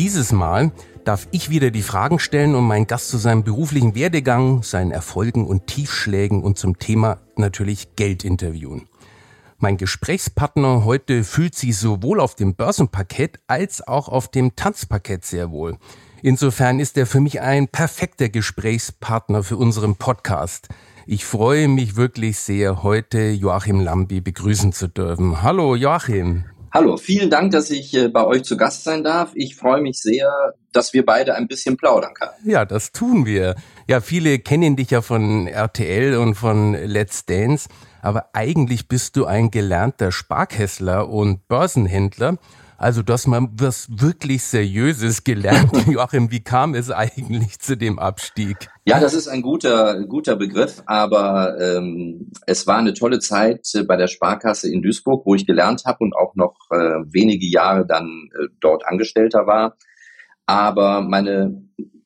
Dieses Mal darf ich wieder die Fragen stellen und meinen Gast zu seinem beruflichen Werdegang, seinen Erfolgen und Tiefschlägen und zum Thema natürlich Geld interviewen. Mein Gesprächspartner heute fühlt sich sowohl auf dem Börsenparkett als auch auf dem Tanzparkett sehr wohl. Insofern ist er für mich ein perfekter Gesprächspartner für unseren Podcast. Ich freue mich wirklich sehr, heute Joachim Lambi begrüßen zu dürfen. Hallo Joachim. Hallo, vielen Dank, dass ich äh, bei euch zu Gast sein darf. Ich freue mich sehr, dass wir beide ein bisschen plaudern können. Ja, das tun wir. Ja, viele kennen dich ja von RTL und von Let's Dance, aber eigentlich bist du ein gelernter Sparkessler und Börsenhändler also, dass man was wirklich Seriöses gelernt. Joachim, wie kam es eigentlich zu dem Abstieg? Ja, das ist ein guter, guter Begriff, aber ähm, es war eine tolle Zeit äh, bei der Sparkasse in Duisburg, wo ich gelernt habe und auch noch äh, wenige Jahre dann äh, dort Angestellter war. Aber meine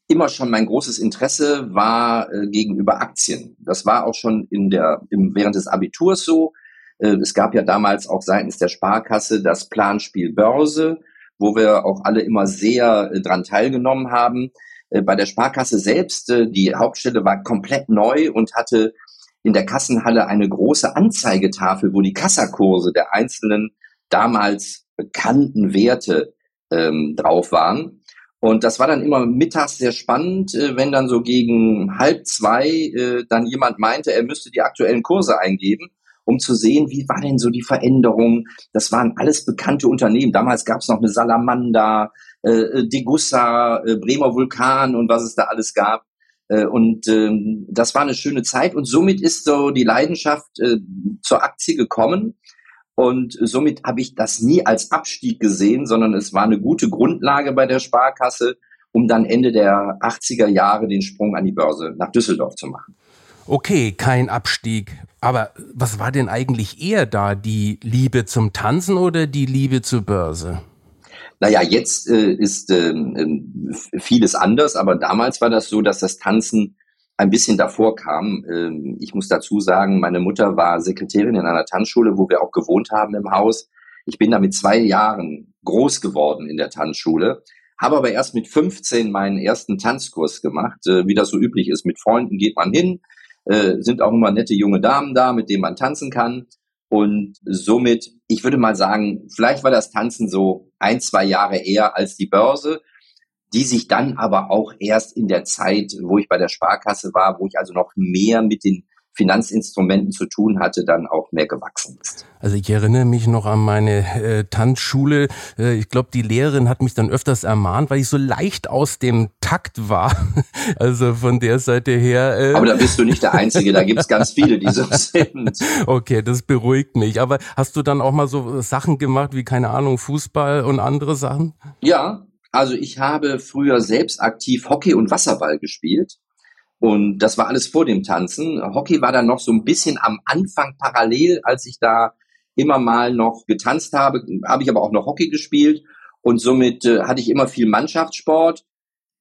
immer schon mein großes Interesse war äh, gegenüber Aktien. Das war auch schon in der, im, während des Abiturs so. Äh, es gab ja damals auch seitens der Sparkasse das Planspiel Börse, wo wir auch alle immer sehr äh, dran teilgenommen haben. Äh, bei der Sparkasse selbst, die Hauptstelle war komplett neu und hatte in der Kassenhalle eine große Anzeigetafel, wo die Kassakurse der einzelnen damals bekannten Werte ähm, drauf waren. Und das war dann immer mittags sehr spannend, äh, wenn dann so gegen halb zwei äh, dann jemand meinte, er müsste die aktuellen Kurse eingeben um zu sehen, wie war denn so die Veränderung. Das waren alles bekannte Unternehmen. Damals gab es noch eine Salamander, äh, äh, Degussa, äh, Bremer Vulkan und was es da alles gab. Äh, und ähm, das war eine schöne Zeit und somit ist so die Leidenschaft äh, zur Aktie gekommen. Und somit habe ich das nie als Abstieg gesehen, sondern es war eine gute Grundlage bei der Sparkasse, um dann Ende der 80er Jahre den Sprung an die Börse nach Düsseldorf zu machen. Okay, kein Abstieg. Aber was war denn eigentlich eher da? Die Liebe zum Tanzen oder die Liebe zur Börse? Naja, jetzt äh, ist ähm, äh, vieles anders, aber damals war das so, dass das Tanzen ein bisschen davor kam. Ähm, ich muss dazu sagen, meine Mutter war Sekretärin in einer Tanzschule, wo wir auch gewohnt haben im Haus. Ich bin da mit zwei Jahren groß geworden in der Tanzschule, habe aber erst mit 15 meinen ersten Tanzkurs gemacht. Äh, wie das so üblich ist, mit Freunden geht man hin, äh, sind auch immer nette junge Damen da, mit denen man tanzen kann. Und somit, ich würde mal sagen, vielleicht war das Tanzen so ein, zwei Jahre eher als die Börse, die sich dann aber auch erst in der Zeit, wo ich bei der Sparkasse war, wo ich also noch mehr mit den Finanzinstrumenten zu tun hatte, dann auch mehr gewachsen ist. Also ich erinnere mich noch an meine äh, Tanzschule. Äh, ich glaube, die Lehrerin hat mich dann öfters ermahnt, weil ich so leicht aus dem Takt war. Also von der Seite her. Äh Aber da bist du nicht der Einzige, da gibt's ganz viele, die so sind. Okay, das beruhigt mich. Aber hast du dann auch mal so Sachen gemacht wie, keine Ahnung, Fußball und andere Sachen? Ja, also ich habe früher selbst aktiv Hockey und Wasserball gespielt. Und das war alles vor dem Tanzen. Hockey war dann noch so ein bisschen am Anfang parallel, als ich da immer mal noch getanzt habe, habe ich aber auch noch Hockey gespielt und somit äh, hatte ich immer viel Mannschaftssport.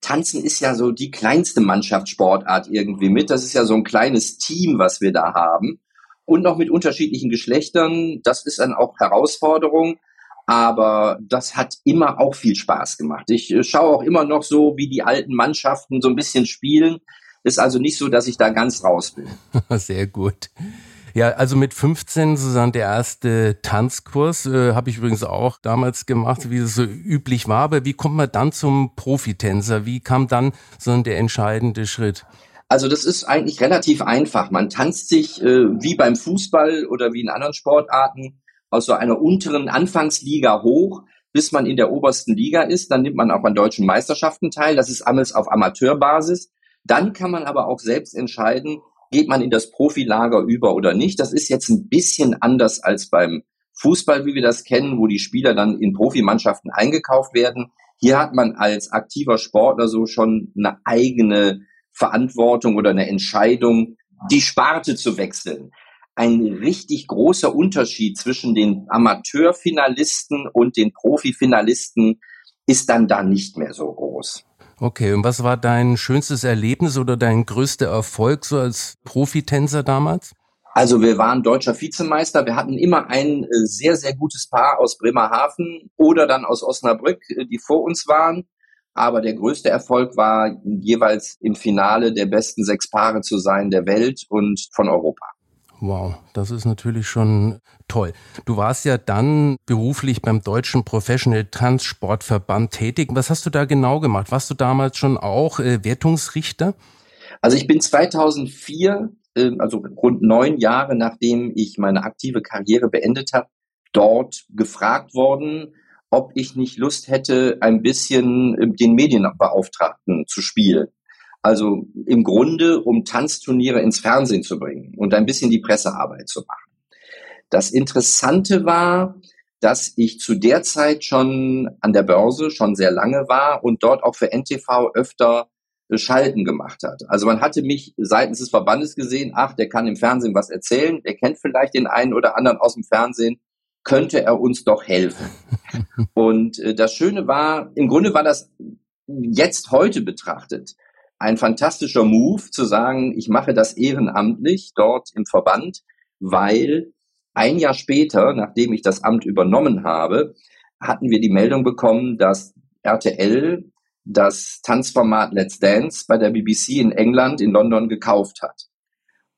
Tanzen ist ja so die kleinste Mannschaftssportart irgendwie mit. Das ist ja so ein kleines Team, was wir da haben. Und noch mit unterschiedlichen Geschlechtern. Das ist dann auch Herausforderung. Aber das hat immer auch viel Spaß gemacht. Ich äh, schaue auch immer noch so, wie die alten Mannschaften so ein bisschen spielen. Ist also nicht so, dass ich da ganz raus bin. Sehr gut. Ja, also mit 15 sozusagen der erste Tanzkurs äh, habe ich übrigens auch damals gemacht, wie es so üblich war. Aber wie kommt man dann zum Profitänzer? Wie kam dann so der entscheidende Schritt? Also das ist eigentlich relativ einfach. Man tanzt sich äh, wie beim Fußball oder wie in anderen Sportarten aus so einer unteren Anfangsliga hoch, bis man in der obersten Liga ist. Dann nimmt man auch an deutschen Meisterschaften teil. Das ist alles auf Amateurbasis. Dann kann man aber auch selbst entscheiden, geht man in das Profilager über oder nicht. Das ist jetzt ein bisschen anders als beim Fußball, wie wir das kennen, wo die Spieler dann in Profimannschaften eingekauft werden. Hier hat man als aktiver Sportler so schon eine eigene Verantwortung oder eine Entscheidung, die Sparte zu wechseln. Ein richtig großer Unterschied zwischen den Amateurfinalisten und den Profifinalisten ist dann da nicht mehr so groß. Okay, und was war dein schönstes Erlebnis oder dein größter Erfolg so als Profitänzer damals? Also wir waren deutscher Vizemeister. Wir hatten immer ein äh, sehr, sehr gutes Paar aus Bremerhaven oder dann aus Osnabrück, äh, die vor uns waren. Aber der größte Erfolg war jeweils im Finale der besten sechs Paare zu sein der Welt und von Europa. Wow, das ist natürlich schon toll. Du warst ja dann beruflich beim Deutschen Professional Tanzsportverband tätig. Was hast du da genau gemacht? Warst du damals schon auch äh, Wertungsrichter? Also ich bin 2004, äh, also rund neun Jahre nachdem ich meine aktive Karriere beendet habe, dort gefragt worden, ob ich nicht Lust hätte, ein bisschen äh, den Medienbeauftragten zu spielen. Also im Grunde, um Tanzturniere ins Fernsehen zu bringen und ein bisschen die Pressearbeit zu machen. Das Interessante war, dass ich zu der Zeit schon an der Börse schon sehr lange war und dort auch für NTV öfter Schalten gemacht hat. Also man hatte mich seitens des Verbandes gesehen, ach, der kann im Fernsehen was erzählen, der kennt vielleicht den einen oder anderen aus dem Fernsehen, könnte er uns doch helfen. Und äh, das Schöne war, im Grunde war das jetzt heute betrachtet ein fantastischer Move zu sagen, ich mache das ehrenamtlich dort im Verband, weil ein Jahr später, nachdem ich das Amt übernommen habe, hatten wir die Meldung bekommen, dass RTL das Tanzformat Let's Dance bei der BBC in England, in London gekauft hat.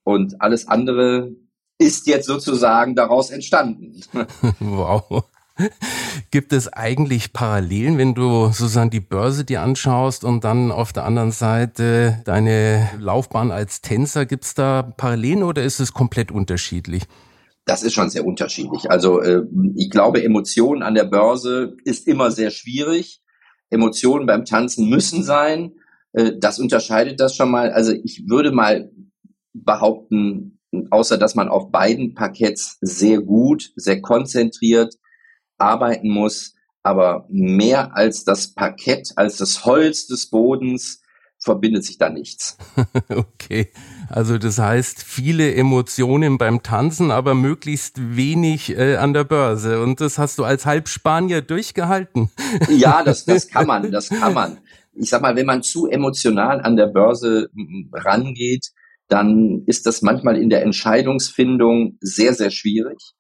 Und alles andere ist jetzt sozusagen daraus entstanden. wow. Gibt es eigentlich Parallelen, wenn du sozusagen die Börse dir anschaust und dann auf der anderen Seite deine Laufbahn als Tänzer? Gibt es da Parallelen oder ist es komplett unterschiedlich? Das ist schon sehr unterschiedlich. Also äh, ich glaube, Emotionen an der Börse ist immer sehr schwierig. Emotionen beim Tanzen müssen sein. Äh, das unterscheidet das schon mal. Also ich würde mal behaupten, außer dass man auf beiden Parketts sehr gut, sehr konzentriert arbeiten muss, aber mehr als das Parkett, als das Holz des Bodens verbindet sich da nichts. okay. Also das heißt, viele Emotionen beim Tanzen, aber möglichst wenig äh, an der Börse. Und das hast du als Halbspanier durchgehalten. ja, das, das kann man, das kann man. Ich sag mal, wenn man zu emotional an der Börse rangeht, dann ist das manchmal in der Entscheidungsfindung sehr, sehr schwierig.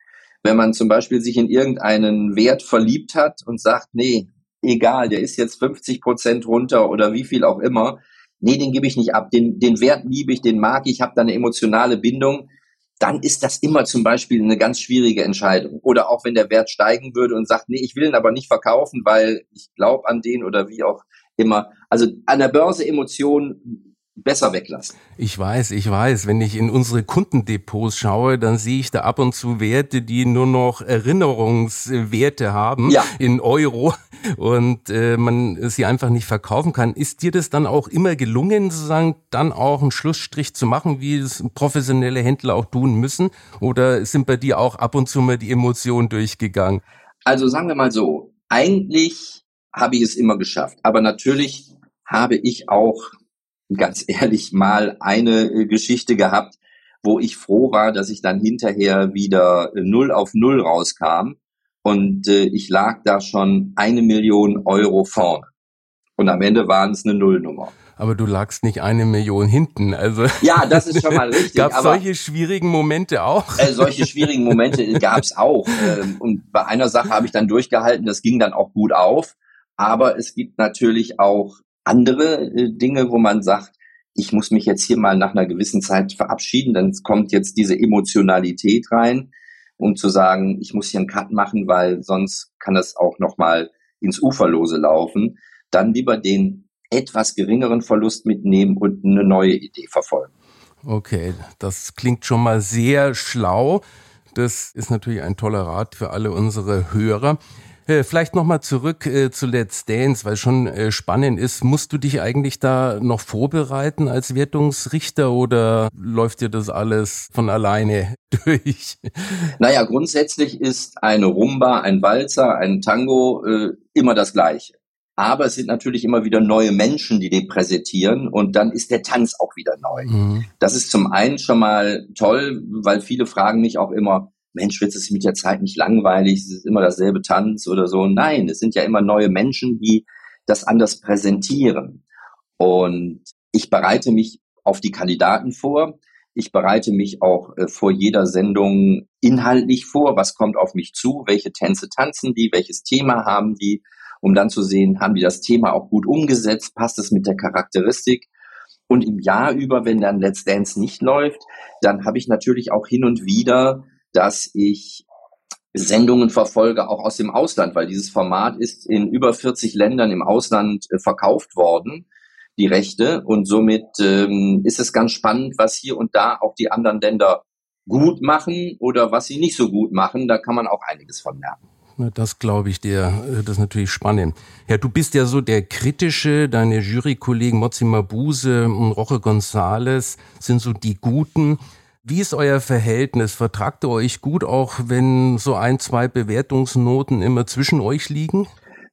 Wenn man zum Beispiel sich in irgendeinen Wert verliebt hat und sagt, nee, egal, der ist jetzt 50 Prozent runter oder wie viel auch immer, nee, den gebe ich nicht ab, den, den Wert liebe ich, den mag ich, habe da eine emotionale Bindung, dann ist das immer zum Beispiel eine ganz schwierige Entscheidung. Oder auch wenn der Wert steigen würde und sagt, nee, ich will ihn aber nicht verkaufen, weil ich glaube an den oder wie auch immer. Also an der Börse Emotionen besser weglassen. Ich weiß, ich weiß. Wenn ich in unsere Kundendepots schaue, dann sehe ich da ab und zu Werte, die nur noch Erinnerungswerte haben ja. in Euro und äh, man sie einfach nicht verkaufen kann. Ist dir das dann auch immer gelungen, sozusagen dann auch einen Schlussstrich zu machen, wie es professionelle Händler auch tun müssen? Oder sind bei dir auch ab und zu mal die Emotionen durchgegangen? Also sagen wir mal so, eigentlich habe ich es immer geschafft. Aber natürlich habe ich auch ganz ehrlich mal eine äh, Geschichte gehabt, wo ich froh war, dass ich dann hinterher wieder äh, null auf null rauskam und äh, ich lag da schon eine Million Euro vorne. Und am Ende waren es eine Nullnummer. Aber du lagst nicht eine Million hinten, also. Ja, das ist schon mal richtig. Gab es solche schwierigen Momente auch? Äh, solche schwierigen Momente gab es auch. Ähm, und bei einer Sache habe ich dann durchgehalten, das ging dann auch gut auf. Aber es gibt natürlich auch andere äh, Dinge, wo man sagt, ich muss mich jetzt hier mal nach einer gewissen Zeit verabschieden, dann kommt jetzt diese Emotionalität rein, um zu sagen, ich muss hier einen Cut machen, weil sonst kann das auch nochmal ins Uferlose laufen. Dann lieber den etwas geringeren Verlust mitnehmen und eine neue Idee verfolgen. Okay, das klingt schon mal sehr schlau. Das ist natürlich ein toller Rat für alle unsere Hörer. Äh, vielleicht nochmal zurück äh, zu Let's Dance, weil schon äh, spannend ist. Musst du dich eigentlich da noch vorbereiten als Wertungsrichter oder läuft dir das alles von alleine durch? Naja, grundsätzlich ist eine Rumba, ein Walzer, ein Tango immer das Gleiche. aber es sind natürlich immer wieder neue Menschen, die den präsentieren und dann ist der Tanz auch wieder neu. Mhm. Das ist zum einen schon mal toll, weil viele fragen mich auch immer, Mensch, wird es mit der Zeit nicht langweilig? Es ist immer dasselbe Tanz oder so. Nein, es sind ja immer neue Menschen, die das anders präsentieren. Und ich bereite mich auf die Kandidaten vor. Ich bereite mich auch äh, vor jeder Sendung inhaltlich vor. Was kommt auf mich zu? Welche Tänze tanzen die? Welches Thema haben die? Um dann zu sehen, haben die das Thema auch gut umgesetzt? Passt es mit der Charakteristik? Und im Jahr über, wenn dann Let's Dance nicht läuft, dann habe ich natürlich auch hin und wieder dass ich Sendungen verfolge, auch aus dem Ausland, weil dieses Format ist in über 40 Ländern im Ausland äh, verkauft worden, die Rechte. Und somit ähm, ist es ganz spannend, was hier und da auch die anderen Länder gut machen oder was sie nicht so gut machen. Da kann man auch einiges von lernen. Das glaube ich dir. Äh, das ist natürlich spannend. Ja, du bist ja so der kritische, deine Jurykollegen Mozzi Mabuse und Roche González sind so die Guten. Wie ist euer Verhältnis? Vertragt ihr euch gut, auch wenn so ein, zwei Bewertungsnoten immer zwischen euch liegen?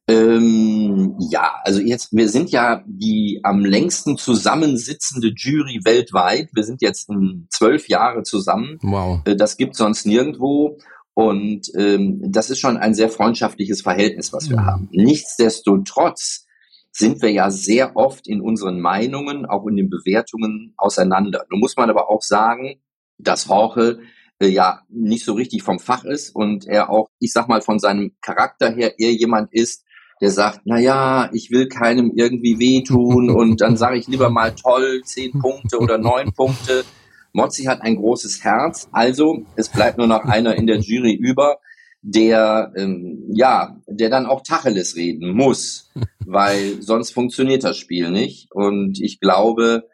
Ähm, ja, also jetzt, wir sind ja die am längsten zusammensitzende Jury weltweit. Wir sind jetzt in zwölf Jahre zusammen. Wow. Äh, das gibt sonst nirgendwo. Und ähm, das ist schon ein sehr freundschaftliches Verhältnis, was wir mhm. haben. Nichtsdestotrotz sind wir ja sehr oft in unseren Meinungen, auch in den Bewertungen auseinander. Nun muss man aber auch sagen, dass Horche äh, ja nicht so richtig vom Fach ist und er auch, ich sag mal, von seinem Charakter her eher jemand ist, der sagt, na ja, ich will keinem irgendwie wehtun und dann sage ich lieber mal toll, zehn Punkte oder neun Punkte. Mozzi hat ein großes Herz, also es bleibt nur noch einer in der Jury über, der ähm, ja, der dann auch Tacheles reden muss, weil sonst funktioniert das Spiel nicht. Und ich glaube,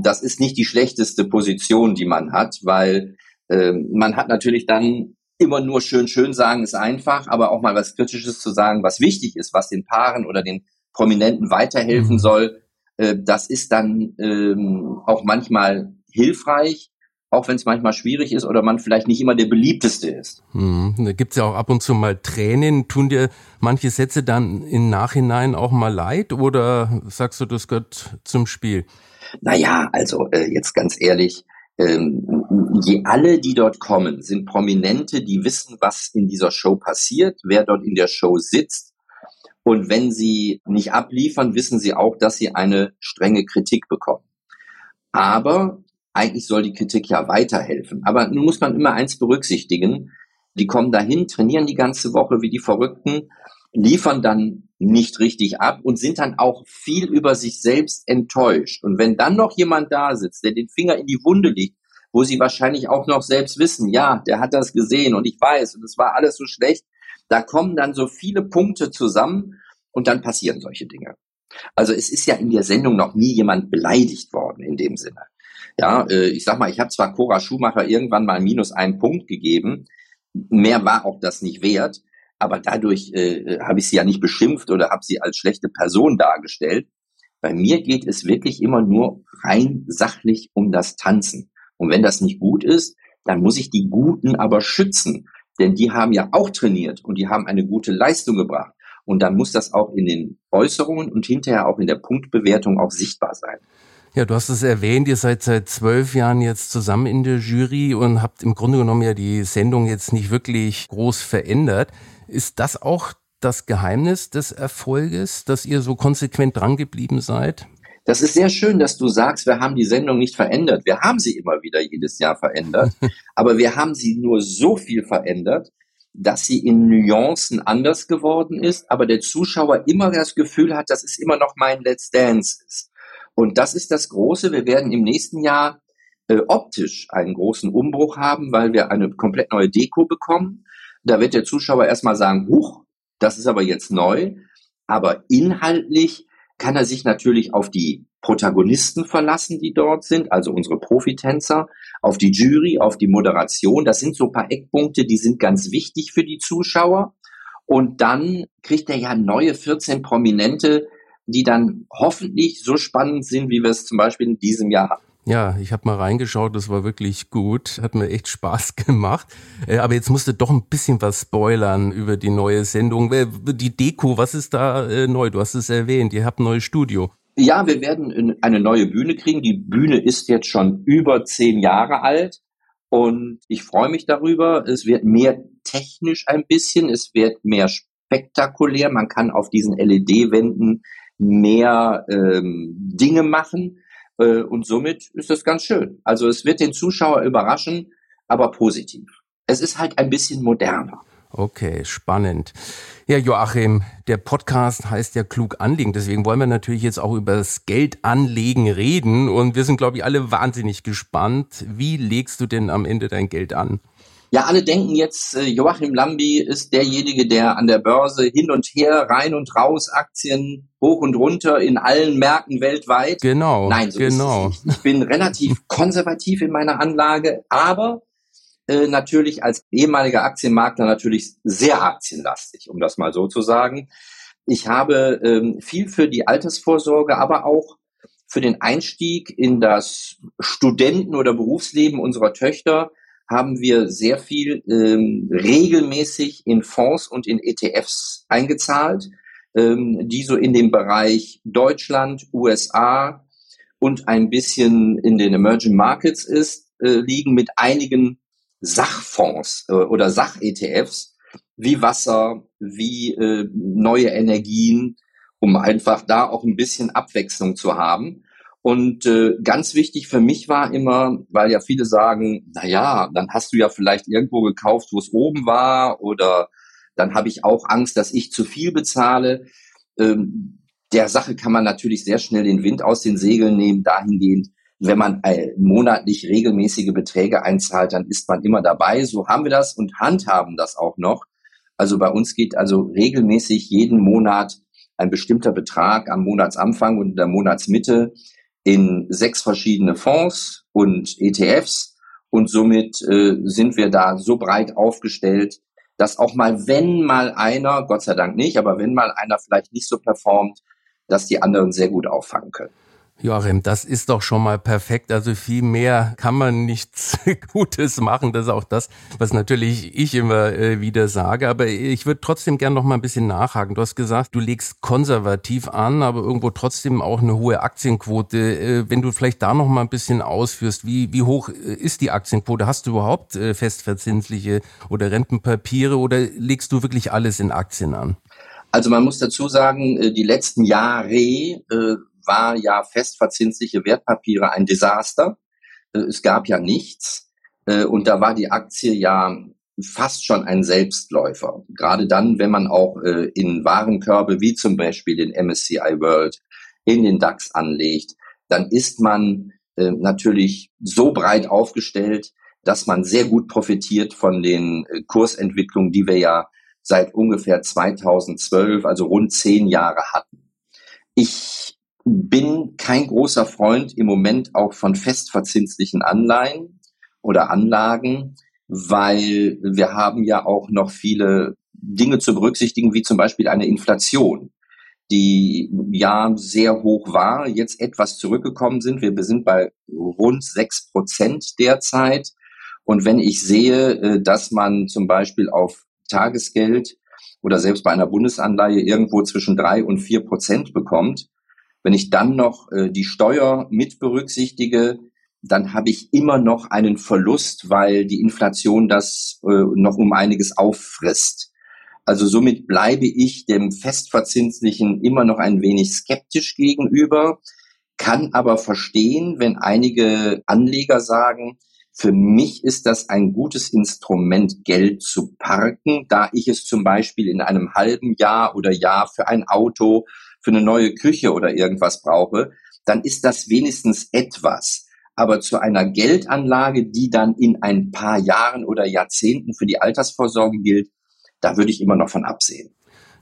das ist nicht die schlechteste Position, die man hat, weil äh, man hat natürlich dann immer nur schön, schön sagen ist einfach, aber auch mal was Kritisches zu sagen, was wichtig ist, was den Paaren oder den Prominenten weiterhelfen mhm. soll, äh, das ist dann ähm, auch manchmal hilfreich, auch wenn es manchmal schwierig ist oder man vielleicht nicht immer der beliebteste ist. Mhm. Da gibt's ja auch ab und zu mal Tränen. Tun dir manche Sätze dann im Nachhinein auch mal leid oder sagst du, das gehört zum Spiel? Naja, also äh, jetzt ganz ehrlich, ähm, je alle, die dort kommen, sind Prominente, die wissen, was in dieser Show passiert, wer dort in der Show sitzt. Und wenn sie nicht abliefern, wissen sie auch, dass sie eine strenge Kritik bekommen. Aber eigentlich soll die Kritik ja weiterhelfen. Aber nun muss man immer eins berücksichtigen. Die kommen dahin, trainieren die ganze Woche wie die Verrückten liefern dann nicht richtig ab und sind dann auch viel über sich selbst enttäuscht. Und wenn dann noch jemand da sitzt, der den Finger in die Wunde legt, wo sie wahrscheinlich auch noch selbst wissen, ja, der hat das gesehen und ich weiß und es war alles so schlecht, da kommen dann so viele Punkte zusammen und dann passieren solche Dinge. Also es ist ja in der Sendung noch nie jemand beleidigt worden in dem Sinne. Ja, äh, ich sag mal, ich habe zwar Cora Schumacher irgendwann mal minus einen Punkt gegeben, mehr war auch das nicht wert, aber dadurch äh, habe ich sie ja nicht beschimpft oder habe sie als schlechte Person dargestellt. Bei mir geht es wirklich immer nur rein sachlich um das Tanzen. Und wenn das nicht gut ist, dann muss ich die Guten aber schützen. Denn die haben ja auch trainiert und die haben eine gute Leistung gebracht. Und dann muss das auch in den Äußerungen und hinterher auch in der Punktbewertung auch sichtbar sein. Ja, du hast es erwähnt, ihr seid seit zwölf Jahren jetzt zusammen in der Jury und habt im Grunde genommen ja die Sendung jetzt nicht wirklich groß verändert. Ist das auch das Geheimnis des Erfolges, dass ihr so konsequent drangeblieben seid? Das ist sehr schön, dass du sagst, wir haben die Sendung nicht verändert. Wir haben sie immer wieder jedes Jahr verändert, aber wir haben sie nur so viel verändert, dass sie in Nuancen anders geworden ist, aber der Zuschauer immer das Gefühl hat, dass es immer noch mein Let's Dance ist. Und das ist das Große. Wir werden im nächsten Jahr äh, optisch einen großen Umbruch haben, weil wir eine komplett neue Deko bekommen. Da wird der Zuschauer erstmal sagen, huch, das ist aber jetzt neu. Aber inhaltlich kann er sich natürlich auf die Protagonisten verlassen, die dort sind, also unsere Profitänzer, auf die Jury, auf die Moderation. Das sind so ein paar Eckpunkte, die sind ganz wichtig für die Zuschauer. Und dann kriegt er ja neue 14 Prominente, die dann hoffentlich so spannend sind, wie wir es zum Beispiel in diesem Jahr haben. Ja, ich habe mal reingeschaut, das war wirklich gut, hat mir echt Spaß gemacht. Äh, aber jetzt musst du doch ein bisschen was spoilern über die neue Sendung. Die Deko, was ist da äh, neu? Du hast es erwähnt, ihr habt ein neues Studio. Ja, wir werden eine neue Bühne kriegen. Die Bühne ist jetzt schon über zehn Jahre alt und ich freue mich darüber. Es wird mehr technisch ein bisschen, es wird mehr spektakulär. Man kann auf diesen LED-Wänden mehr ähm, Dinge machen äh, und somit ist das ganz schön. Also es wird den Zuschauer überraschen, aber positiv. Es ist halt ein bisschen moderner. Okay, spannend. Ja, Joachim, der Podcast heißt ja klug anlegen. Deswegen wollen wir natürlich jetzt auch über das Geldanlegen reden. Und wir sind, glaube ich, alle wahnsinnig gespannt. Wie legst du denn am Ende dein Geld an? Ja, alle denken jetzt, äh, Joachim Lambi ist derjenige, der an der Börse hin und her, rein und raus, Aktien hoch und runter in allen Märkten weltweit. Genau. Nein, so genau. Ist es nicht. Ich bin relativ konservativ in meiner Anlage, aber äh, natürlich als ehemaliger Aktienmakler natürlich sehr aktienlastig, um das mal so zu sagen. Ich habe ähm, viel für die Altersvorsorge, aber auch für den Einstieg in das Studenten- oder Berufsleben unserer Töchter haben wir sehr viel ähm, regelmäßig in Fonds und in ETFs eingezahlt, ähm, die so in dem Bereich Deutschland, USA und ein bisschen in den Emerging Markets ist, äh, liegen mit einigen Sachfonds äh, oder Sach-ETFs wie Wasser, wie äh, neue Energien, um einfach da auch ein bisschen Abwechslung zu haben. Und äh, ganz wichtig für mich war immer, weil ja viele sagen, na ja, dann hast du ja vielleicht irgendwo gekauft, wo es oben war, oder dann habe ich auch Angst, dass ich zu viel bezahle. Ähm, der Sache kann man natürlich sehr schnell den Wind aus den Segeln nehmen, dahingehend, wenn man äh, monatlich regelmäßige Beträge einzahlt, dann ist man immer dabei. So haben wir das und handhaben das auch noch. Also bei uns geht also regelmäßig jeden Monat ein bestimmter Betrag am Monatsanfang und in der Monatsmitte in sechs verschiedene Fonds und ETFs. Und somit äh, sind wir da so breit aufgestellt, dass auch mal, wenn mal einer, Gott sei Dank nicht, aber wenn mal einer vielleicht nicht so performt, dass die anderen sehr gut auffangen können. Joachim, das ist doch schon mal perfekt. Also viel mehr kann man nichts Gutes machen. Das ist auch das, was natürlich ich immer äh, wieder sage. Aber ich würde trotzdem gern noch mal ein bisschen nachhaken. Du hast gesagt, du legst konservativ an, aber irgendwo trotzdem auch eine hohe Aktienquote. Äh, wenn du vielleicht da noch mal ein bisschen ausführst, wie, wie hoch äh, ist die Aktienquote? Hast du überhaupt festverzinsliche oder Rentenpapiere oder legst du wirklich alles in Aktien an? Also man muss dazu sagen, die letzten Jahre war ja festverzinsliche Wertpapiere ein Desaster. Äh, es gab ja nichts. Äh, und da war die Aktie ja fast schon ein Selbstläufer. Gerade dann, wenn man auch äh, in Warenkörbe wie zum Beispiel den MSCI World in den DAX anlegt, dann ist man natürlich so breit aufgestellt, dass man sehr gut profitiert von den Kursentwicklungen, die wir ja seit ungefähr 2012, also rund zehn Jahre hatten. Ich bin kein großer Freund im Moment auch von festverzinslichen Anleihen oder Anlagen, weil wir haben ja auch noch viele Dinge zu berücksichtigen, wie zum Beispiel eine Inflation, die ja sehr hoch war, jetzt etwas zurückgekommen sind. Wir sind bei rund sechs Prozent derzeit. Und wenn ich sehe, äh, dass man zum Beispiel auf Tagesgeld oder selbst bei einer Bundesanleihe irgendwo zwischen drei und vier Prozent bekommt, wenn ich dann noch äh, die Steuer mit berücksichtige, dann habe ich immer noch einen Verlust, weil die Inflation das äh, noch um einiges auffrisst. Also somit bleibe ich dem Festverzinslichen immer noch ein wenig skeptisch gegenüber, kann aber verstehen, wenn einige Anleger sagen, für mich ist das ein gutes Instrument, Geld zu parken, da ich es zum Beispiel in einem halben Jahr oder Jahr für ein Auto für eine neue Küche oder irgendwas brauche, dann ist das wenigstens etwas. Aber zu einer Geldanlage, die dann in ein paar Jahren oder Jahrzehnten für die Altersvorsorge gilt, da würde ich immer noch von absehen.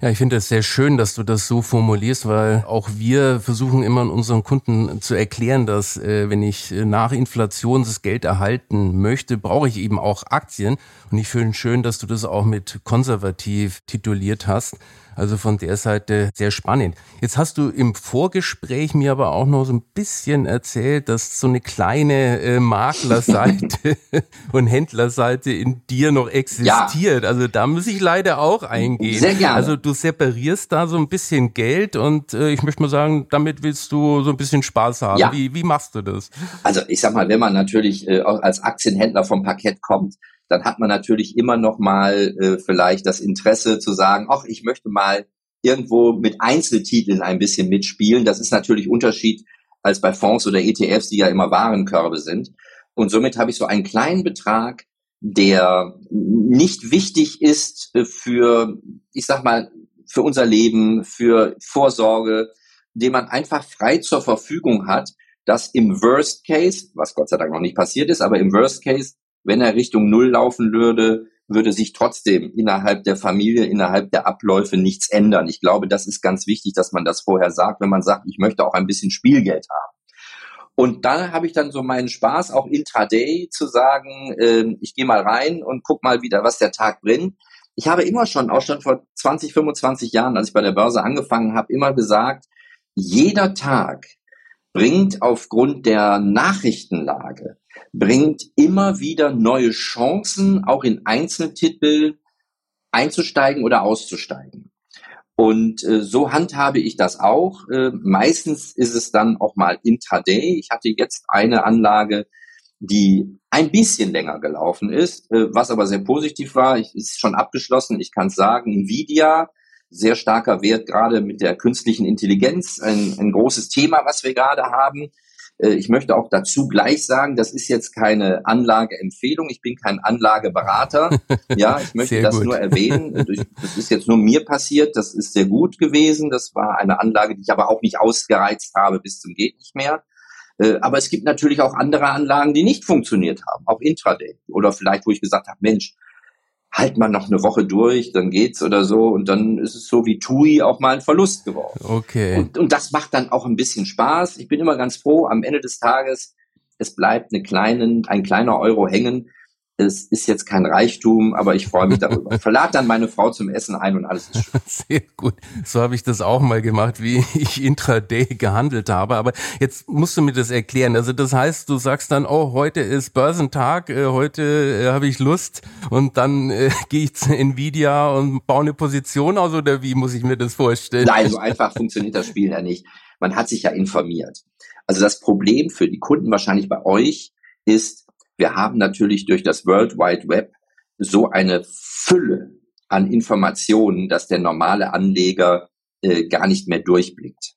Ja, ich finde es sehr schön, dass du das so formulierst, weil auch wir versuchen immer unseren Kunden zu erklären, dass äh, wenn ich nach Inflation das Geld erhalten möchte, brauche ich eben auch Aktien. Und ich finde es schön, dass du das auch mit konservativ tituliert hast. Also von der Seite sehr spannend. Jetzt hast du im Vorgespräch mir aber auch noch so ein bisschen erzählt, dass so eine kleine äh, Maklerseite und Händlerseite in dir noch existiert. Ja. Also da muss ich leider auch eingehen. Sehr gerne. Also du separierst da so ein bisschen Geld und äh, ich möchte mal sagen, damit willst du so ein bisschen Spaß haben. Ja. Wie, wie machst du das? Also ich sag mal, wenn man natürlich äh, als Aktienhändler vom Parkett kommt, dann hat man natürlich immer noch mal äh, vielleicht das Interesse zu sagen, ach, ich möchte mal irgendwo mit Einzeltiteln ein bisschen mitspielen. Das ist natürlich Unterschied als bei Fonds oder ETFs, die ja immer Warenkörbe sind. Und somit habe ich so einen kleinen Betrag, der nicht wichtig ist äh, für, ich sag mal, für unser Leben, für Vorsorge, den man einfach frei zur Verfügung hat, dass im Worst Case, was Gott sei Dank noch nicht passiert ist, aber im Worst Case wenn er Richtung Null laufen würde, würde sich trotzdem innerhalb der Familie, innerhalb der Abläufe nichts ändern. Ich glaube, das ist ganz wichtig, dass man das vorher sagt, wenn man sagt, ich möchte auch ein bisschen Spielgeld haben. Und da habe ich dann so meinen Spaß, auch intraday zu sagen, äh, ich gehe mal rein und guck mal wieder, was der Tag bringt. Ich habe immer schon, auch schon vor 20, 25 Jahren, als ich bei der Börse angefangen habe, immer gesagt, jeder Tag bringt aufgrund der Nachrichtenlage bringt immer wieder neue Chancen, auch in Einzeltitel einzusteigen oder auszusteigen. Und äh, so handhabe ich das auch. Äh, meistens ist es dann auch mal intraday. Ich hatte jetzt eine Anlage, die ein bisschen länger gelaufen ist, äh, was aber sehr positiv war. Ich, ist schon abgeschlossen. Ich kann sagen, Nvidia, sehr starker Wert gerade mit der künstlichen Intelligenz, ein, ein großes Thema, was wir gerade haben. Äh, ich möchte auch dazu gleich sagen, das ist jetzt keine Anlageempfehlung. Ich bin kein Anlageberater. Ja, ich möchte das nur erwähnen. Das ist jetzt nur mir passiert. Das ist sehr gut gewesen. Das war eine Anlage, die ich aber auch nicht ausgereizt habe bis zum geht nicht mehr. Äh, aber es gibt natürlich auch andere Anlagen, die nicht funktioniert haben, auch Intraday. Oder vielleicht, wo ich gesagt habe, Mensch, halt mal noch eine Woche durch, dann geht's oder so. Und dann ist es so wie TUI auch mal ein Verlust geworden. Okay. Und, und das macht dann auch ein bisschen Spaß. Ich bin immer ganz froh, am Ende des Tages, es bleibt eine kleinen, ein kleiner Euro hängen es ist jetzt kein Reichtum, aber ich freue mich darüber. Verlad dann meine Frau zum Essen ein und alles ist schön. Sehr gut. So habe ich das auch mal gemacht, wie ich intraday gehandelt habe. Aber jetzt musst du mir das erklären. Also das heißt, du sagst dann, oh, heute ist Börsentag, äh, heute äh, habe ich Lust und dann äh, gehe ich zu Nvidia und baue eine Position aus oder wie muss ich mir das vorstellen? Nein, so einfach funktioniert das Spiel ja nicht. Man hat sich ja informiert. Also das Problem für die Kunden wahrscheinlich bei euch ist, wir haben natürlich durch das World Wide Web so eine Fülle an Informationen, dass der normale Anleger äh, gar nicht mehr durchblickt.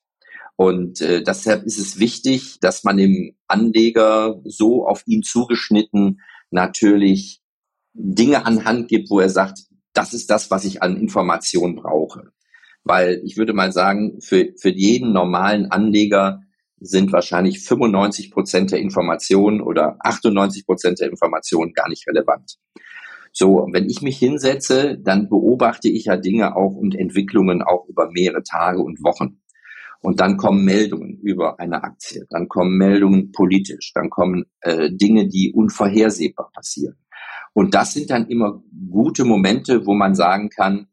Und äh, deshalb ist es wichtig, dass man dem Anleger so auf ihn zugeschnitten natürlich Dinge anhand gibt, wo er sagt, das ist das, was ich an Informationen brauche. Weil ich würde mal sagen, für, für jeden normalen Anleger sind wahrscheinlich 95 Prozent der Informationen oder 98 Prozent der Informationen gar nicht relevant. So, wenn ich mich hinsetze, dann beobachte ich ja Dinge auch und Entwicklungen auch über mehrere Tage und Wochen. Und dann kommen Meldungen über eine Aktie, dann kommen Meldungen politisch, dann kommen äh, Dinge, die unvorhersehbar passieren. Und das sind dann immer gute Momente, wo man sagen kann,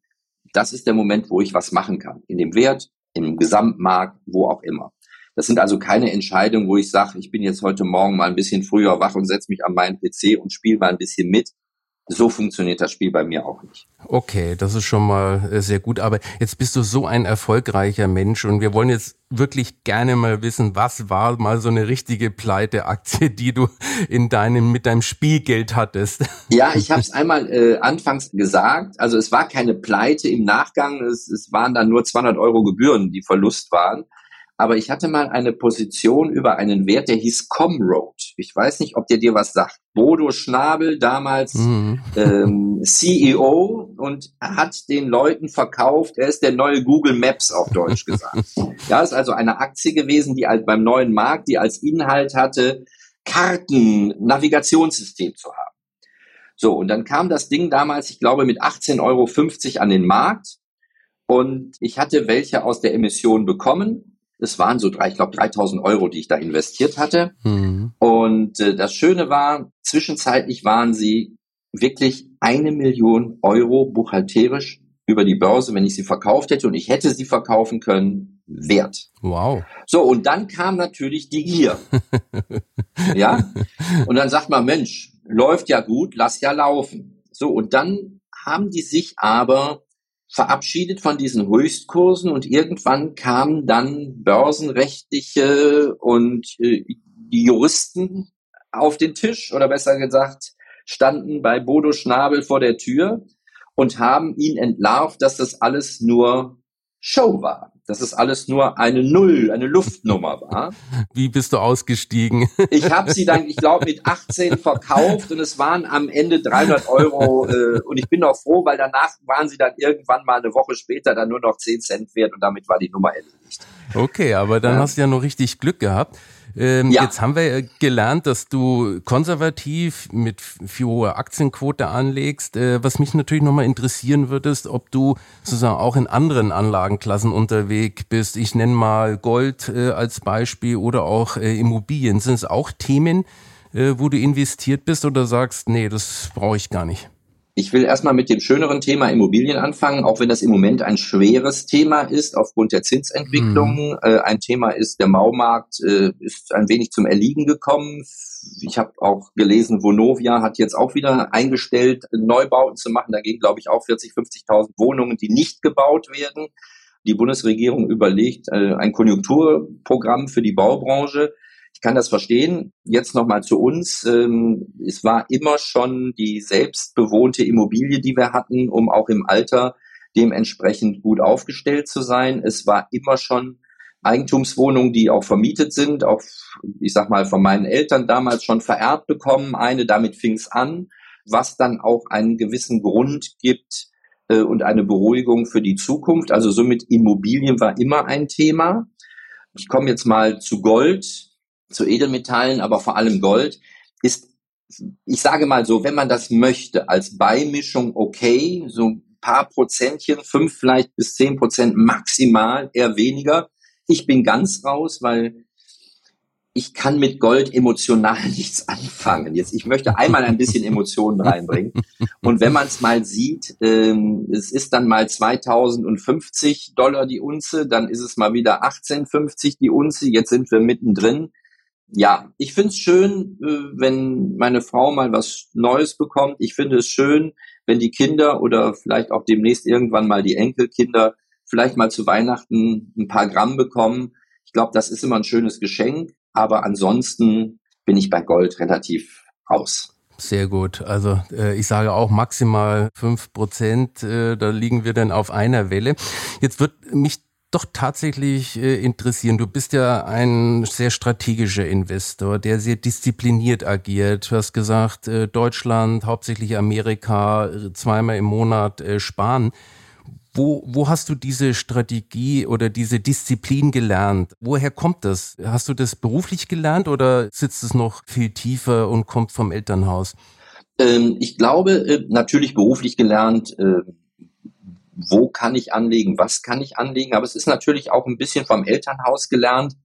das ist der Moment, wo ich was machen kann. In dem Wert, im Gesamtmarkt, wo auch immer. Das sind also keine Entscheidungen, wo ich sage, ich bin jetzt heute Morgen mal ein bisschen früher wach und setze mich an meinen PC und spiele mal ein bisschen mit. So funktioniert das Spiel bei mir auch nicht. Okay, das ist schon mal äh, sehr gut. Aber jetzt bist du so ein erfolgreicher Mensch und wir wollen jetzt wirklich gerne mal wissen, was war mal so eine richtige Pleite-Aktie, die du in deinem mit deinem Spielgeld hattest? Ja, ich habe es einmal äh, anfangs gesagt. Also es war keine Pleite im Nachgang. Es, es waren dann nur 200 Euro Gebühren, die Verlust waren aber ich hatte mal eine Position über einen Wert, der hieß Comroad. Ich weiß nicht, ob der dir was sagt. Bodo Schnabel, damals mhm. ähm, CEO und hat den Leuten verkauft, er ist der neue Google Maps auf Deutsch gesagt. ja, ist also eine Aktie gewesen, die halt beim neuen Markt, die als Inhalt hatte, Karten, Navigationssystem zu haben. So, und dann kam das Ding damals, ich glaube, mit 18,50 Euro an den Markt. Und ich hatte welche aus der Emission bekommen es waren so drei, ich glaube 3000 Euro, die ich da investiert hatte. Mhm. Und äh, das Schöne war, zwischenzeitlich waren sie wirklich eine Million Euro buchhalterisch über die Börse, wenn ich sie verkauft hätte und ich hätte sie verkaufen können, wert. Wow. So, und dann kam natürlich die Gier. ja? Und dann sagt man, Mensch, läuft ja gut, lass ja laufen. So, und dann haben die sich aber verabschiedet von diesen Höchstkursen und irgendwann kamen dann börsenrechtliche und äh, die Juristen auf den Tisch oder besser gesagt standen bei Bodo Schnabel vor der Tür und haben ihn entlarvt, dass das alles nur Show war, dass es alles nur eine Null, eine Luftnummer war. Wie bist du ausgestiegen? Ich habe sie dann, ich glaube, mit 18 verkauft und es waren am Ende 300 Euro äh, und ich bin auch froh, weil danach waren sie dann irgendwann mal eine Woche später dann nur noch 10 Cent wert und damit war die Nummer erledigt. Okay, aber dann ja. hast du ja noch richtig Glück gehabt. Ähm, ja. Jetzt haben wir gelernt, dass du konservativ mit viel hoher Aktienquote anlegst. Äh, was mich natürlich nochmal interessieren würde, ist, ob du sozusagen auch in anderen Anlagenklassen unterwegs bist. Ich nenne mal Gold äh, als Beispiel oder auch äh, Immobilien. Sind es auch Themen, äh, wo du investiert bist oder sagst, nee, das brauche ich gar nicht? Ich will erstmal mit dem schöneren Thema Immobilien anfangen, auch wenn das im Moment ein schweres Thema ist aufgrund der Zinsentwicklung. Mhm. Äh, ein Thema ist, der Maumarkt äh, ist ein wenig zum Erliegen gekommen. Ich habe auch gelesen, Vonovia hat jetzt auch wieder eingestellt, Neubauten zu machen. Da gehen, glaube ich, auch 40, 50.000 Wohnungen, die nicht gebaut werden. Die Bundesregierung überlegt äh, ein Konjunkturprogramm für die Baubranche. Ich kann das verstehen. Jetzt nochmal zu uns. Ähm, es war immer schon die selbstbewohnte Immobilie, die wir hatten, um auch im Alter dementsprechend gut aufgestellt zu sein. Es war immer schon Eigentumswohnungen, die auch vermietet sind, auch, ich sag mal, von meinen Eltern damals schon vererbt bekommen. Eine, damit fing es an, was dann auch einen gewissen Grund gibt äh, und eine Beruhigung für die Zukunft. Also somit Immobilien war immer ein Thema. Ich komme jetzt mal zu Gold zu Edelmetallen, aber vor allem Gold, ist, ich sage mal so, wenn man das möchte, als Beimischung okay, so ein paar Prozentchen, fünf vielleicht bis zehn Prozent maximal, eher weniger. Ich bin ganz raus, weil ich kann mit Gold emotional nichts anfangen. Jetzt, ich möchte einmal ein bisschen Emotionen reinbringen. Und wenn man es mal sieht, ähm, es ist dann mal 2050 Dollar die Unze, dann ist es mal wieder 1850 die Unze. Jetzt sind wir mittendrin ja, ich finde es schön, äh, wenn meine Frau mal was Neues bekommt. Ich finde es schön, wenn die Kinder oder vielleicht auch demnächst irgendwann mal die Enkelkinder vielleicht mal zu Weihnachten ein paar Gramm bekommen. Ich glaube, das ist immer ein schönes Geschenk. Aber ansonsten bin ich bei Gold relativ raus. Sehr gut. Also äh, ich sage auch maximal fünf Prozent. Äh, da liegen wir dann auf einer Welle. Jetzt wird mich doch tatsächlich äh, interessieren. Du bist ja ein sehr strategischer Investor, der sehr diszipliniert agiert. Du hast gesagt, äh, Deutschland, hauptsächlich Amerika, äh, zweimal im Monat äh, sparen. Wo, wo hast du diese Strategie oder diese Disziplin gelernt? Woher kommt das? Hast du das beruflich gelernt oder sitzt es noch viel tiefer und kommt vom Elternhaus? Ähm, ich glaube, äh, natürlich beruflich gelernt äh, wo kann ich anlegen, was kann ich anlegen. Aber es ist natürlich auch ein bisschen vom Elternhaus gelernt.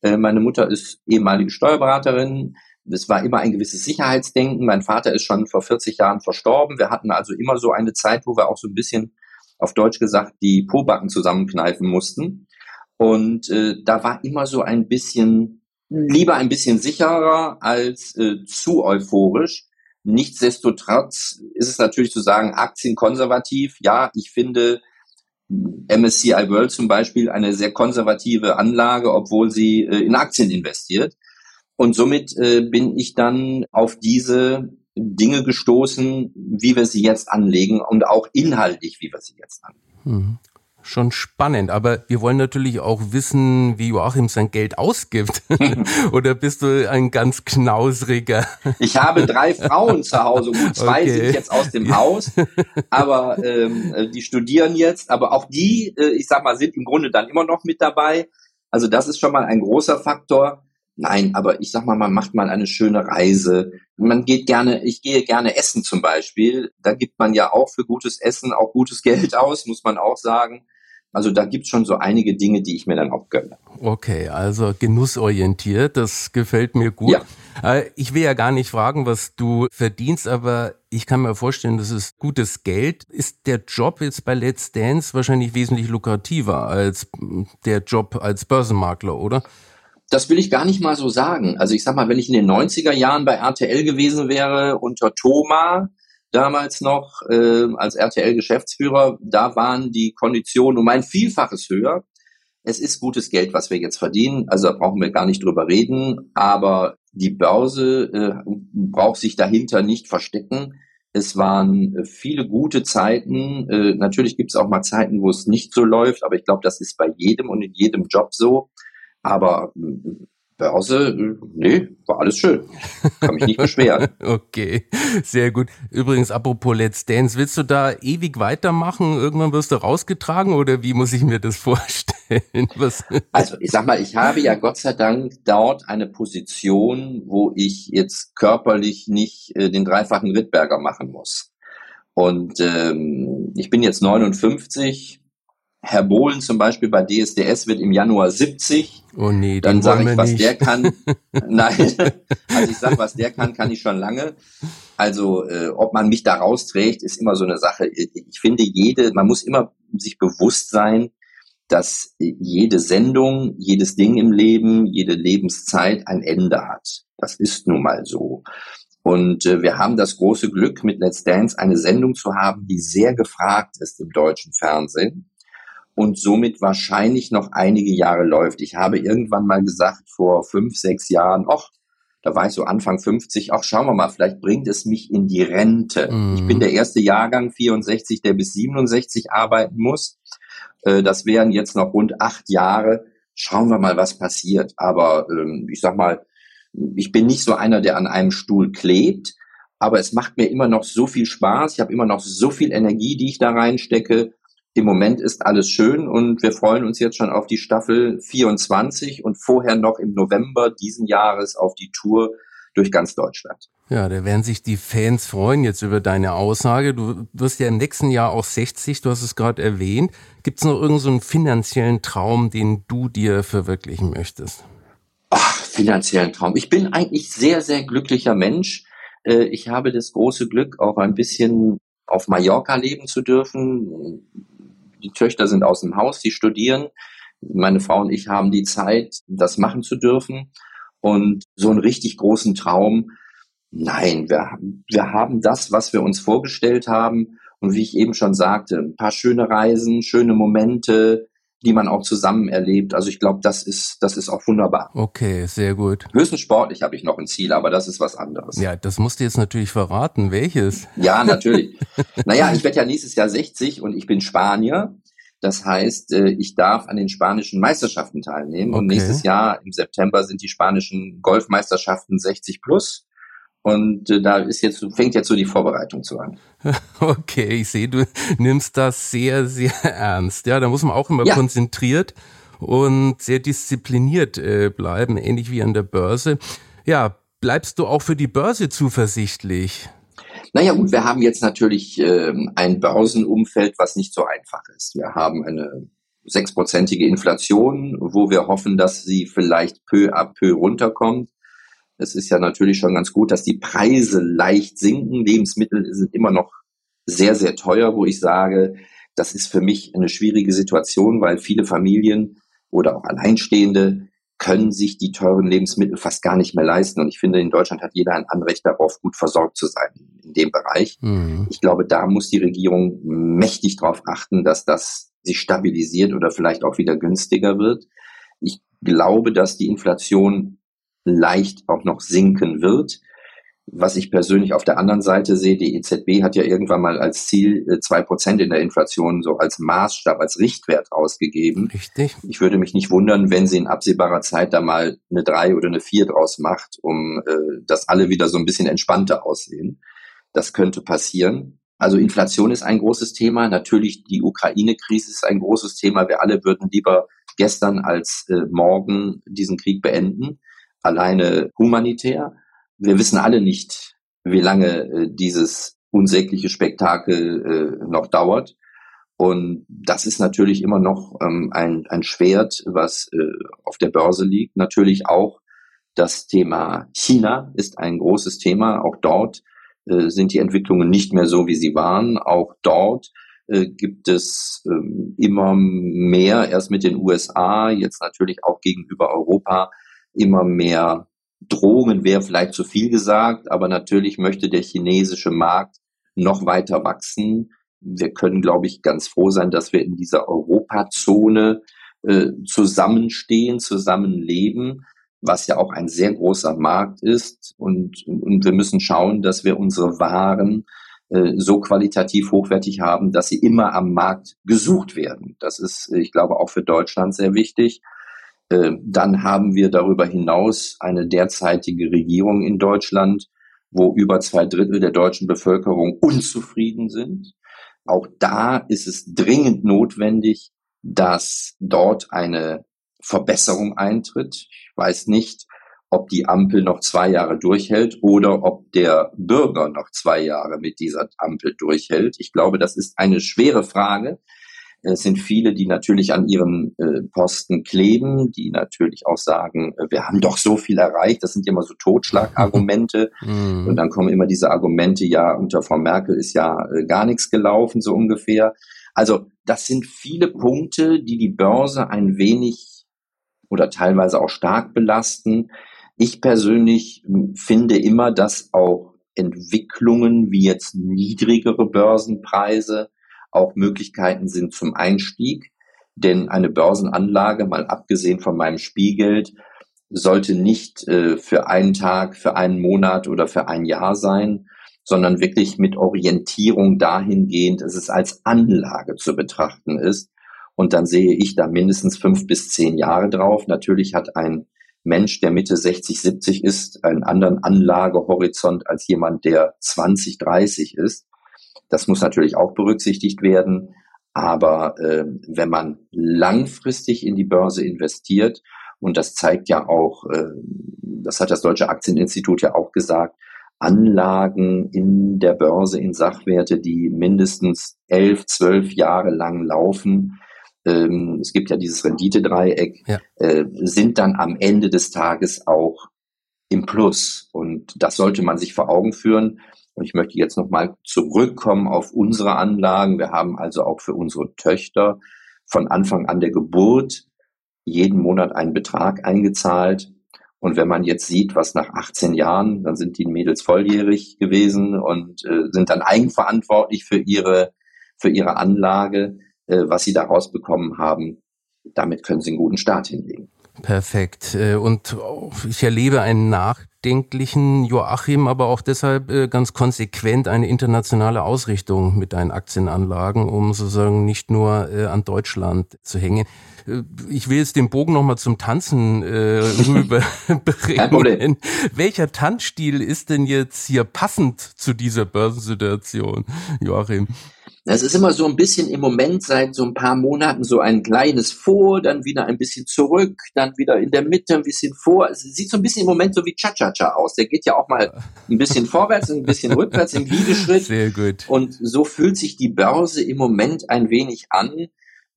Äh, meine Mutter ist ehemalige Steuerberaterin. Es war immer ein gewisses Sicherheitsdenken. Mein Vater ist schon vor 40 Jahren verstorben. Wir hatten also immer so eine Zeit, wo wir auch so ein bisschen auf Deutsch gesagt die Pobacken zusammenkneifen mussten. Und äh, da war immer so ein bisschen, lieber ein bisschen sicherer als äh, zu euphorisch. Nichtsdestotrotz ist es natürlich zu sagen, Aktien konservativ. Ja, ich finde MSCI World zum Beispiel eine sehr konservative Anlage, obwohl sie äh, in Aktien investiert. Und somit äh, bin ich dann auf diese Dinge gestoßen, wie wir sie jetzt anlegen und auch inhaltlich, wie wir sie jetzt anlegen. Mhm schon spannend. Aber wir wollen natürlich auch wissen, wie Joachim sein Geld ausgibt. Oder bist du ein ganz knausriger? Ich habe drei Frauen zu Hause. Gut, zwei okay. sind jetzt aus dem Haus, aber ähm, die studieren jetzt. Aber auch die, äh, ich sag mal, sind im Grunde dann immer noch mit dabei. Also das ist schon mal ein großer Faktor. Nein, aber ich sag mal, man macht mal eine schöne Reise. Man geht gerne, ich gehe gerne essen zum Beispiel. Da gibt man ja auch für gutes Essen auch gutes Geld aus, muss man auch sagen. Also da gibt's schon so einige Dinge, die ich mir dann auch gönne. Okay, also genussorientiert, das gefällt mir gut. Ja. Äh, ich will ja gar nicht fragen, was du verdienst, aber ich kann mir vorstellen, das ist gutes Geld. Ist der Job jetzt bei Let's Dance wahrscheinlich wesentlich lukrativer als der Job als Börsenmakler, oder? Das will ich gar nicht mal so sagen. Also ich sag mal, wenn ich in den 90er Jahren bei RTL gewesen wäre unter Thomas, damals noch äh, als RTL-Geschäftsführer, da waren die Konditionen um ein Vielfaches höher. Es ist gutes Geld, was wir jetzt verdienen, also da brauchen wir gar nicht drüber reden, aber die Börse äh, braucht sich dahinter nicht verstecken. Es waren viele gute Zeiten. Äh, natürlich gibt es auch mal Zeiten, wo es nicht so läuft, aber ich glaube, das ist bei jedem und in jedem Job so. Aber Börse, nee, war alles schön. Kann mich nicht beschweren. okay, sehr gut. Übrigens, apropos Let's Dance, willst du da ewig weitermachen? Irgendwann wirst du rausgetragen oder wie muss ich mir das vorstellen? Was? Also, ich sag mal, ich habe ja Gott sei Dank dort eine Position, wo ich jetzt körperlich nicht äh, den dreifachen Rittberger machen muss. Und ähm, ich bin jetzt 59, Herr Bohlen zum Beispiel bei DSDS wird im Januar 70. Oh nee, dann sage ich, was nicht. der kann. Nein, also ich sage, was der kann, kann ich schon lange. Also äh, ob man mich da rausträgt, ist immer so eine Sache. Ich finde, jede, man muss immer sich bewusst sein, dass jede Sendung, jedes Ding im Leben, jede Lebenszeit ein Ende hat. Das ist nun mal so. Und äh, wir haben das große Glück, mit Let's Dance eine Sendung zu haben, die sehr gefragt ist im deutschen Fernsehen und somit wahrscheinlich noch einige Jahre läuft. Ich habe irgendwann mal gesagt, vor fünf, sechs Jahren, ach, da war ich so Anfang 50, ach, schauen wir mal, vielleicht bringt es mich in die Rente. Mhm. Ich bin der erste Jahrgang 64, der bis 67 arbeiten muss. Äh, das wären jetzt noch rund acht Jahre. Schauen wir mal, was passiert. Aber ähm, ich sag mal, ich bin nicht so einer, der an einem Stuhl klebt, aber es macht mir immer noch so viel Spaß. Ich habe immer noch so viel Energie, die ich da reinstecke im Moment ist alles schön und wir freuen uns jetzt schon auf die Staffel 24 und vorher noch im November diesen Jahres auf die Tour durch ganz Deutschland. Ja, da werden sich die Fans freuen jetzt über deine Aussage. Du wirst ja im nächsten Jahr auch 60, du hast es gerade erwähnt. Gibt es noch irgendeinen so finanziellen Traum, den du dir verwirklichen möchtest? Ach, finanziellen Traum. Ich bin eigentlich sehr, sehr glücklicher Mensch. Äh, ich habe das große Glück, auch ein bisschen auf Mallorca leben zu dürfen die Töchter sind aus dem Haus, die studieren. Meine Frau und ich haben die Zeit, das machen zu dürfen. Und so einen richtig großen Traum, nein, wir, wir haben das, was wir uns vorgestellt haben. Und wie ich eben schon sagte, ein paar schöne Reisen, schöne Momente, die man auch zusammen erlebt. Also ich glaube, das ist, das ist auch wunderbar. Okay, sehr gut. Höchstens sportlich habe ich noch ein Ziel, aber das ist was anderes. Ja, das musst du jetzt natürlich verraten. Welches? Ja, natürlich. naja, ich werde ja nächstes Jahr 60 und ich bin Spanier. Das heißt, äh, ich darf an den spanischen Meisterschaften teilnehmen. Okay. Und nächstes Jahr im September sind die spanischen Golfmeisterschaften 60 plus. Und äh, da ist jetzt, fängt jetzt so die Vorbereitung zu an. Okay, ich sehe, du nimmst das sehr, sehr ernst. Ja, da muss man auch immer ja. konzentriert und sehr diszipliniert äh, bleiben, ähnlich wie an der Börse. Ja, bleibst du auch für die Börse zuversichtlich? Naja gut, wir haben jetzt natürlich äh, ein Börsenumfeld, was nicht so einfach ist. Wir haben eine sechsprozentige Inflation, wo wir hoffen, dass sie vielleicht peu à peu runterkommt. Es ist ja natürlich schon ganz gut, dass die Preise leicht sinken. Lebensmittel sind immer noch sehr, sehr teuer, wo ich sage, das ist für mich eine schwierige Situation, weil viele Familien oder auch Alleinstehende können sich die teuren Lebensmittel fast gar nicht mehr leisten. Und ich finde, in Deutschland hat jeder ein Anrecht darauf, gut versorgt zu sein in dem Bereich. Mhm. Ich glaube, da muss die Regierung mächtig darauf achten, dass das sich stabilisiert oder vielleicht auch wieder günstiger wird. Ich glaube, dass die Inflation leicht auch noch sinken wird. Was ich persönlich auf der anderen Seite sehe, die EZB hat ja irgendwann mal als Ziel äh, zwei Prozent in der Inflation so als Maßstab, als Richtwert ausgegeben. Richtig. Ich würde mich nicht wundern, wenn sie in absehbarer Zeit da mal eine drei oder eine vier draus macht, um äh, dass alle wieder so ein bisschen entspannter aussehen. Das könnte passieren. Also Inflation ist ein großes Thema. Natürlich die Ukraine-Krise ist ein großes Thema. Wir alle würden lieber gestern als äh, morgen diesen Krieg beenden, alleine humanitär. Wir wissen alle nicht, wie lange äh, dieses unsägliche Spektakel äh, noch dauert. Und das ist natürlich immer noch ähm, ein, ein Schwert, was äh, auf der Börse liegt. Natürlich auch das Thema China ist ein großes Thema. Auch dort sind die Entwicklungen nicht mehr so, wie sie waren. Auch dort gibt es äh, immer mehr, erst mit den USA, jetzt natürlich auch gegenüber Europa, immer mehr Drohungen wäre vielleicht zu viel gesagt, aber natürlich möchte der chinesische Markt noch weiter wachsen. Wir können, glaube ich, ganz froh sein, dass wir in dieser Europazone äh, zusammenstehen, zusammenleben, was ja auch ein sehr großer Markt ist. Und, und wir müssen schauen, dass wir unsere Waren äh, so qualitativ hochwertig haben, dass sie immer am Markt gesucht werden. Das ist, ich glaube, auch für Deutschland sehr wichtig. Äh, dann haben wir darüber hinaus eine derzeitige Regierung in Deutschland, wo über zwei Drittel der deutschen Bevölkerung unzufrieden sind. Auch da ist es dringend notwendig, dass dort eine Verbesserung eintritt. Ich weiß nicht, ob die Ampel noch zwei Jahre durchhält oder ob der Bürger noch zwei Jahre mit dieser Ampel durchhält. Ich glaube, das ist eine schwere Frage. Es sind viele, die natürlich an ihren äh, Posten kleben, die natürlich auch sagen, äh, wir haben doch so viel erreicht. Das sind immer so Totschlagargumente. Mhm. Und dann kommen immer diese Argumente, ja, unter Frau Merkel ist ja äh, gar nichts gelaufen, so ungefähr. Also das sind viele Punkte, die die Börse ein wenig oder teilweise auch stark belasten. Ich persönlich hm, finde immer, dass auch Entwicklungen wie jetzt niedrigere Börsenpreise auch Möglichkeiten sind zum Einstieg. Denn eine Börsenanlage, mal abgesehen von meinem Spielgeld, sollte nicht äh, für einen Tag, für einen Monat oder für ein Jahr sein, sondern wirklich mit Orientierung dahingehend, dass es als Anlage zu betrachten ist. Und dann sehe ich da mindestens fünf bis zehn Jahre drauf. Natürlich hat ein Mensch, der Mitte 60, 70 ist, einen anderen Anlagehorizont als jemand, der 20, 30 ist. Das muss natürlich auch berücksichtigt werden. Aber äh, wenn man langfristig in die Börse investiert, und das zeigt ja auch, äh, das hat das Deutsche Aktieninstitut ja auch gesagt, Anlagen in der Börse in Sachwerte, die mindestens elf, zwölf Jahre lang laufen, ähm, es gibt ja dieses Renditedreieck, ja. äh, sind dann am Ende des Tages auch im Plus. Und das sollte man sich vor Augen führen. Und ich möchte jetzt nochmal zurückkommen auf unsere Anlagen. Wir haben also auch für unsere Töchter von Anfang an der Geburt jeden Monat einen Betrag eingezahlt. Und wenn man jetzt sieht, was nach 18 Jahren, dann sind die Mädels volljährig gewesen und äh, sind dann eigenverantwortlich für ihre, für ihre Anlage, äh, was sie da rausbekommen haben. Damit können sie einen guten Start hinlegen. Perfekt. Äh, und ich erlebe einen nachdenklichen Joachim, aber auch deshalb äh, ganz konsequent eine internationale Ausrichtung mit deinen Aktienanlagen, um sozusagen nicht nur äh, an Deutschland zu hängen. Ich will jetzt den Bogen nochmal zum Tanzen äh, rüberbringen. Welcher Tanzstil ist denn jetzt hier passend zu dieser Börsensituation, Joachim? Das ist immer so ein bisschen im Moment seit so ein paar Monaten so ein kleines Vor, dann wieder ein bisschen zurück, dann wieder in der Mitte ein bisschen vor. Es sieht so ein bisschen im Moment so wie Cha-Cha-Cha aus. Der geht ja auch mal ein bisschen vorwärts, ein bisschen rückwärts im Liegeschritt. Sehr gut. Und so fühlt sich die Börse im Moment ein wenig an.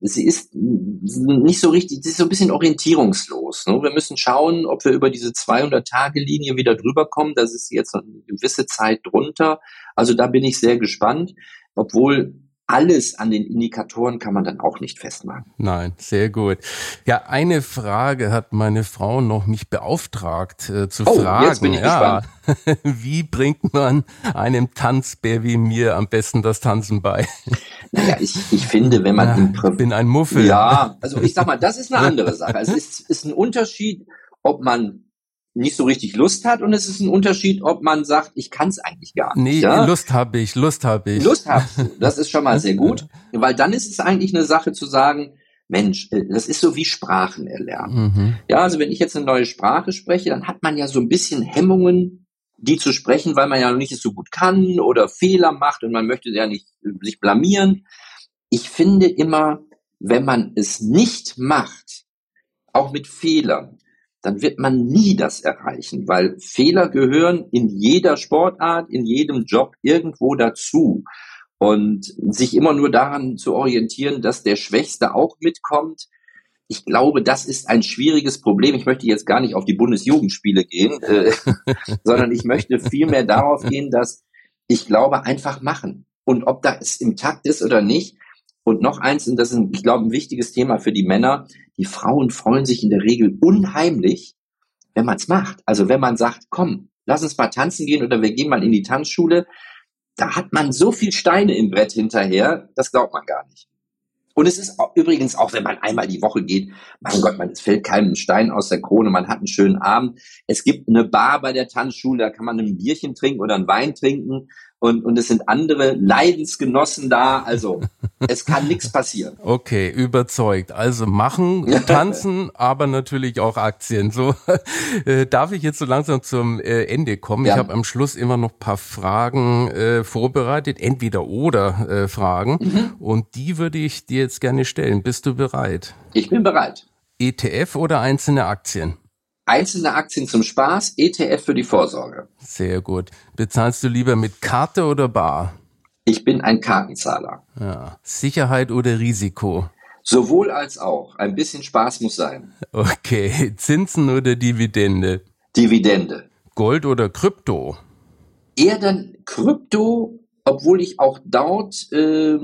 Sie ist nicht so richtig, sie ist so ein bisschen orientierungslos. Ne? Wir müssen schauen, ob wir über diese 200-Tage-Linie wieder drüber kommen. Das ist jetzt eine gewisse Zeit drunter. Also da bin ich sehr gespannt obwohl alles an den Indikatoren kann man dann auch nicht festmachen. Nein, sehr gut. Ja, eine Frage hat meine Frau noch mich beauftragt äh, zu oh, fragen. Jetzt bin ich ja, gespannt. Wie bringt man einem Tanzbär wie mir am besten das Tanzen bei? Naja, ich, ich finde, wenn man ja, im Pri bin ein Muffel. Ja, also ich sag mal, das ist eine andere Sache. Also es ist, ist ein Unterschied, ob man nicht so richtig Lust hat und es ist ein Unterschied, ob man sagt, ich kann es eigentlich gar nicht. Nee, ja? Lust habe ich, Lust habe ich. Lust hast du, das ist schon mal sehr gut, weil dann ist es eigentlich eine Sache zu sagen, Mensch, äh, das ist so wie Sprachen erlernen. Mhm. Ja, also wenn ich jetzt eine neue Sprache spreche, dann hat man ja so ein bisschen Hemmungen, die zu sprechen, weil man ja noch nicht so gut kann oder Fehler macht und man möchte ja nicht äh, sich blamieren. Ich finde immer, wenn man es nicht macht, auch mit Fehlern, dann wird man nie das erreichen, weil Fehler gehören in jeder Sportart, in jedem Job irgendwo dazu. Und sich immer nur daran zu orientieren, dass der Schwächste auch mitkommt, ich glaube, das ist ein schwieriges Problem. Ich möchte jetzt gar nicht auf die Bundesjugendspiele gehen, äh, sondern ich möchte vielmehr darauf gehen, dass ich glaube, einfach machen. Und ob das im Takt ist oder nicht. Und noch eins, und das ist, ich glaube, ein wichtiges Thema für die Männer. Die Frauen freuen sich in der Regel unheimlich, wenn man es macht. Also wenn man sagt, komm, lass uns mal tanzen gehen oder wir gehen mal in die Tanzschule. Da hat man so viel Steine im Brett hinterher, das glaubt man gar nicht. Und es ist übrigens auch, wenn man einmal die Woche geht, mein Gott, man, es fällt keinem Stein aus der Krone, man hat einen schönen Abend. Es gibt eine Bar bei der Tanzschule, da kann man ein Bierchen trinken oder einen Wein trinken und, und es sind andere Leidensgenossen da. Also es kann nichts passieren. Okay, überzeugt. Also machen, tanzen, aber natürlich auch Aktien. So äh, darf ich jetzt so langsam zum äh, Ende kommen. Ja. Ich habe am Schluss immer noch paar Fragen äh, vorbereitet, entweder oder äh, Fragen. Mhm. Und die würde ich dir jetzt gerne stellen. Bist du bereit? Ich bin bereit. ETF oder einzelne Aktien? Einzelne Aktien zum Spaß, ETF für die Vorsorge. Sehr gut. Bezahlst du lieber mit Karte oder Bar? Ich bin ein Kartenzahler. Ja. Sicherheit oder Risiko? Sowohl als auch. Ein bisschen Spaß muss sein. Okay. Zinsen oder Dividende? Dividende. Gold oder Krypto? Eher dann Krypto, obwohl ich auch dort äh,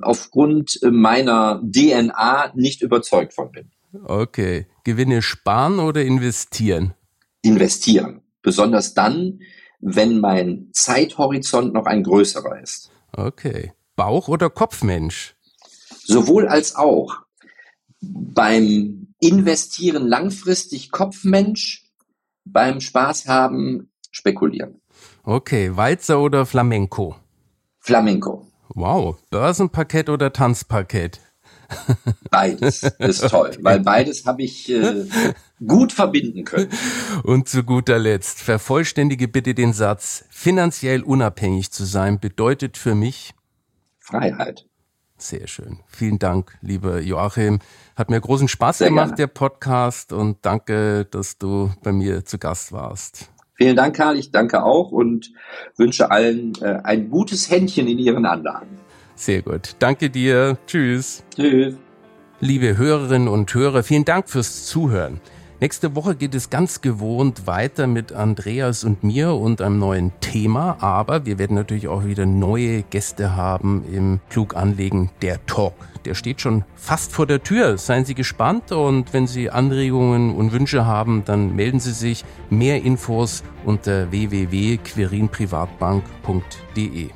aufgrund meiner DNA nicht überzeugt von bin. Okay. Gewinne sparen oder investieren? Investieren. Besonders dann, wenn mein Zeithorizont noch ein größerer ist. Okay. Bauch- oder Kopfmensch? Sowohl als auch. Beim Investieren langfristig Kopfmensch, beim Spaß haben spekulieren. Okay, Walzer oder Flamenco? Flamenco. Wow, Börsenparkett oder Tanzparkett? Beides ist toll, weil beides habe ich äh, gut verbinden können. Und zu guter Letzt, vervollständige bitte den Satz, finanziell unabhängig zu sein bedeutet für mich Freiheit. Sehr schön. Vielen Dank, lieber Joachim. Hat mir großen Spaß Sehr gemacht, gerne. der Podcast, und danke, dass du bei mir zu Gast warst. Vielen Dank, Karl. Ich danke auch und wünsche allen äh, ein gutes Händchen in ihren Anlagen. Sehr gut. Danke dir. Tschüss. Tschüss. Liebe Hörerinnen und Hörer, vielen Dank fürs Zuhören. Nächste Woche geht es ganz gewohnt weiter mit Andreas und mir und einem neuen Thema, aber wir werden natürlich auch wieder neue Gäste haben im Klug anlegen, der Talk. Der steht schon fast vor der Tür. Seien Sie gespannt und wenn Sie Anregungen und Wünsche haben, dann melden Sie sich. Mehr Infos unter www.querinprivatbank.de.